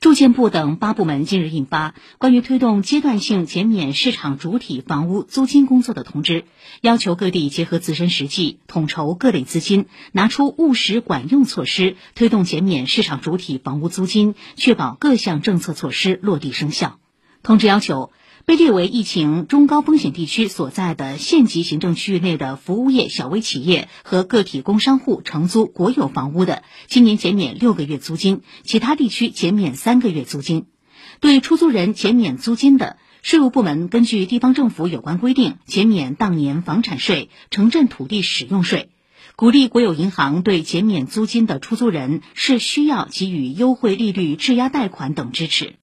住建部等八部门近日印发《关于推动阶段性减免市场主体房屋租金工作的通知》，要求各地结合自身实际，统筹各类资金，拿出务实管用措施，推动减免市场主体房屋租金，确保各项政策措施落地生效。通知要求。被列为疫情中高风险地区所在的县级行政区域内的服务业小微企业和个体工商户承租国有房屋的，今年减免六个月租金，其他地区减免三个月租金。对出租人减免租金的，税务部门根据地方政府有关规定减免当年房产税、城镇土地使用税。鼓励国有银行对减免租金的出租人是需要给予优惠利率质押贷款等支持。